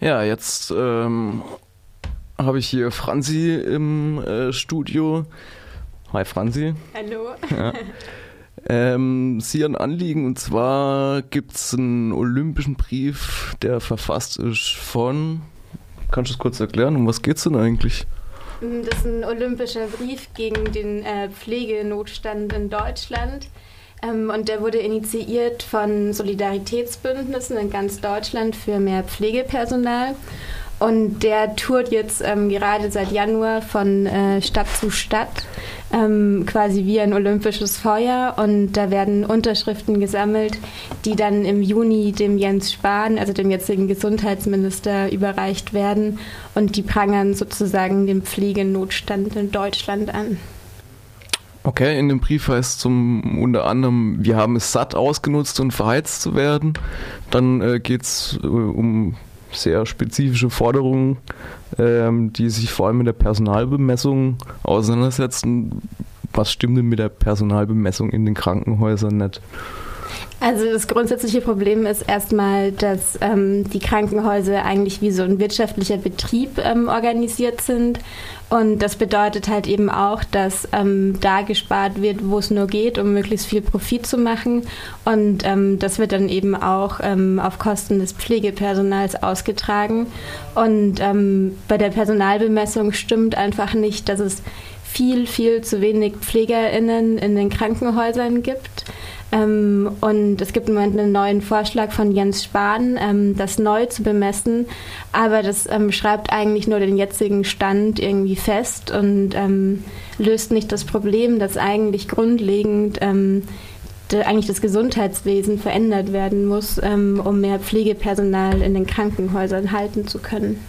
Ja, jetzt ähm, habe ich hier Franzi im äh, Studio. Hi Franzi. Hallo. Ja. Ähm, sie ein Anliegen und zwar gibt es einen olympischen Brief, der verfasst ist von. Kannst du es kurz erklären? Um was geht es denn eigentlich? Das ist ein olympischer Brief gegen den äh, Pflegenotstand in Deutschland. Ähm, und der wurde initiiert von Solidaritätsbündnissen in ganz Deutschland für mehr Pflegepersonal. Und der tourt jetzt ähm, gerade seit Januar von äh, Stadt zu Stadt, ähm, quasi wie ein olympisches Feuer. Und da werden Unterschriften gesammelt, die dann im Juni dem Jens Spahn, also dem jetzigen Gesundheitsminister, überreicht werden. Und die prangern sozusagen den Pflegenotstand in Deutschland an. Okay, in dem Brief heißt es zum unter anderem, wir haben es satt ausgenutzt und verheizt zu werden. Dann äh, geht es äh, um sehr spezifische Forderungen, ähm, die sich vor allem mit der Personalbemessung auseinandersetzen. Was stimmt denn mit der Personalbemessung in den Krankenhäusern nicht? Also das grundsätzliche Problem ist erstmal, dass ähm, die Krankenhäuser eigentlich wie so ein wirtschaftlicher Betrieb ähm, organisiert sind. Und das bedeutet halt eben auch, dass ähm, da gespart wird, wo es nur geht, um möglichst viel Profit zu machen. Und ähm, das wird dann eben auch ähm, auf Kosten des Pflegepersonals ausgetragen. Und ähm, bei der Personalbemessung stimmt einfach nicht, dass es viel, viel zu wenig PflegerInnen in den Krankenhäusern gibt. Ähm, und es gibt im Moment einen neuen Vorschlag von Jens Spahn, ähm, das neu zu bemessen. Aber das ähm, schreibt eigentlich nur den jetzigen Stand irgendwie fest und ähm, löst nicht das Problem, dass eigentlich grundlegend ähm, eigentlich das Gesundheitswesen verändert werden muss, ähm, um mehr Pflegepersonal in den Krankenhäusern halten zu können.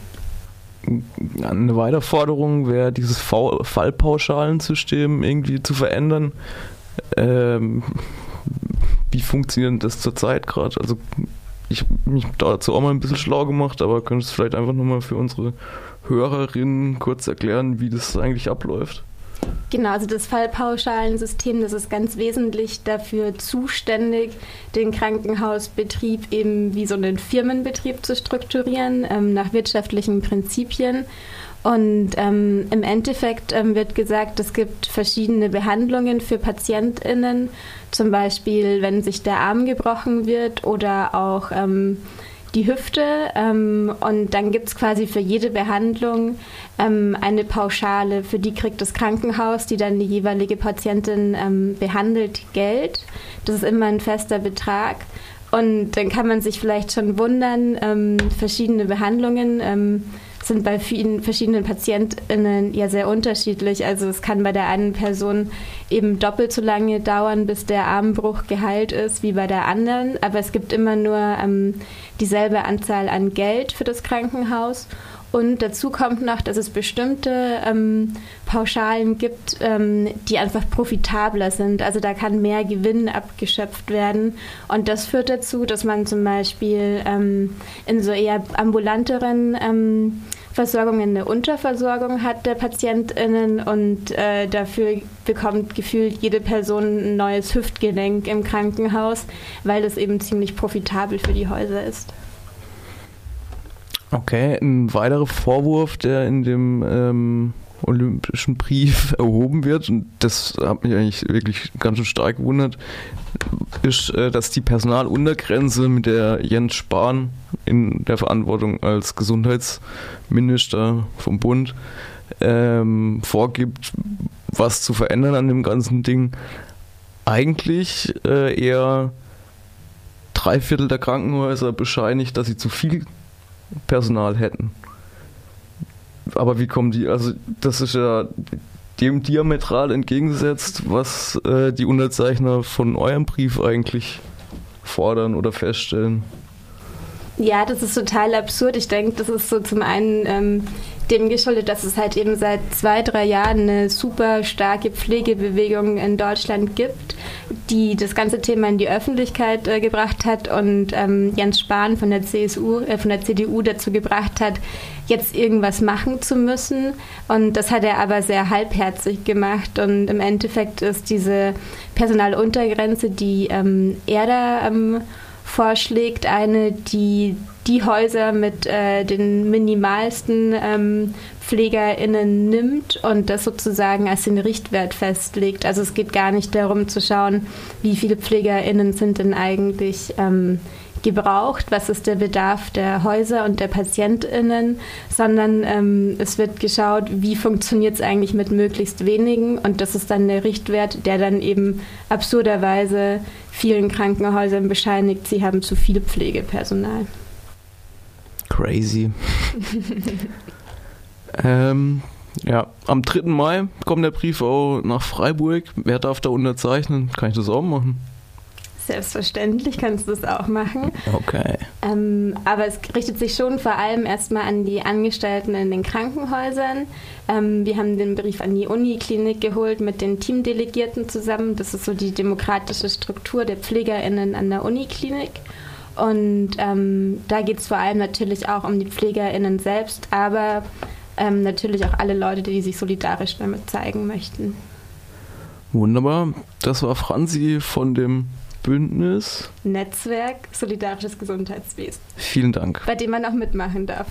Eine Weiterforderung wäre, dieses Fallpauschalensystem irgendwie zu verändern. Ähm, wie funktioniert das zurzeit gerade? Also ich habe mich dazu auch mal ein bisschen schlau gemacht, aber könntest du vielleicht einfach nochmal für unsere Hörerinnen kurz erklären, wie das eigentlich abläuft? Genau, also das Fallpauschalensystem, das ist ganz wesentlich dafür zuständig, den Krankenhausbetrieb eben wie so einen Firmenbetrieb zu strukturieren, ähm, nach wirtschaftlichen Prinzipien. Und ähm, im Endeffekt ähm, wird gesagt, es gibt verschiedene Behandlungen für PatientInnen, zum Beispiel, wenn sich der Arm gebrochen wird oder auch ähm, die Hüfte. Ähm, und dann gibt es quasi für jede Behandlung ähm, eine Pauschale, für die kriegt das Krankenhaus, die dann die jeweilige Patientin ähm, behandelt, Geld. Das ist immer ein fester Betrag. Und dann kann man sich vielleicht schon wundern, verschiedene Behandlungen sind bei vielen verschiedenen PatientInnen ja sehr unterschiedlich. Also es kann bei der einen Person eben doppelt so lange dauern, bis der Armbruch geheilt ist, wie bei der anderen. Aber es gibt immer nur ähm, dieselbe Anzahl an Geld für das Krankenhaus. Und dazu kommt noch, dass es bestimmte ähm, Pauschalen gibt, ähm, die einfach profitabler sind. Also da kann mehr Gewinn abgeschöpft werden. Und das führt dazu, dass man zum Beispiel ähm, in so eher ambulanteren Versorgungen eine Unterversorgung hat der PatientInnen und äh, dafür bekommt gefühlt jede Person ein neues Hüftgelenk im Krankenhaus, weil das eben ziemlich profitabel für die Häuser ist. Okay, ein weiterer Vorwurf, der in dem ähm, olympischen Brief erhoben wird, und das hat mich eigentlich wirklich ganz schön stark gewundert, ist, äh, dass die Personaluntergrenze, mit der Jens Spahn in der Verantwortung als Gesundheitsminister vom Bund ähm, vorgibt, was zu verändern an dem ganzen Ding, eigentlich äh, eher drei Viertel der Krankenhäuser bescheinigt, dass sie zu viel Personal hätten. Aber wie kommen die? Also, das ist ja dem diametral entgegengesetzt, was äh, die Unterzeichner von eurem Brief eigentlich fordern oder feststellen. Ja, das ist total absurd. Ich denke, das ist so zum einen ähm, dem geschuldet, dass es halt eben seit zwei, drei Jahren eine super starke Pflegebewegung in Deutschland gibt, die das ganze Thema in die Öffentlichkeit äh, gebracht hat und ähm, Jens Spahn von der CSU, äh, von der CDU dazu gebracht hat, jetzt irgendwas machen zu müssen. Und das hat er aber sehr halbherzig gemacht. Und im Endeffekt ist diese Personaluntergrenze, die ähm, er da ähm, vorschlägt, eine, die die Häuser mit äh, den minimalsten ähm, PflegerInnen nimmt und das sozusagen als den Richtwert festlegt. Also es geht gar nicht darum zu schauen, wie viele PflegerInnen sind denn eigentlich ähm, gebraucht, was ist der Bedarf der Häuser und der PatientInnen, sondern ähm, es wird geschaut, wie funktioniert es eigentlich mit möglichst wenigen und das ist dann der Richtwert, der dann eben absurderweise vielen Krankenhäusern bescheinigt, sie haben zu viel Pflegepersonal. Crazy. ähm, ja, am 3. Mai kommt der Brief auch nach Freiburg. Wer darf da unterzeichnen? Kann ich das auch machen? Selbstverständlich kannst du es auch machen. Okay. Ähm, aber es richtet sich schon vor allem erstmal an die Angestellten in den Krankenhäusern. Ähm, wir haben den Brief an die Uniklinik geholt mit den Teamdelegierten zusammen. Das ist so die demokratische Struktur der PflegerInnen an der Uniklinik. Und ähm, da geht es vor allem natürlich auch um die PflegerInnen selbst, aber ähm, natürlich auch alle Leute, die sich solidarisch damit zeigen möchten. Wunderbar. Das war Franzi von dem Bündnis Netzwerk Solidarisches Gesundheitswesen. Vielen Dank. Bei dem man auch mitmachen darf.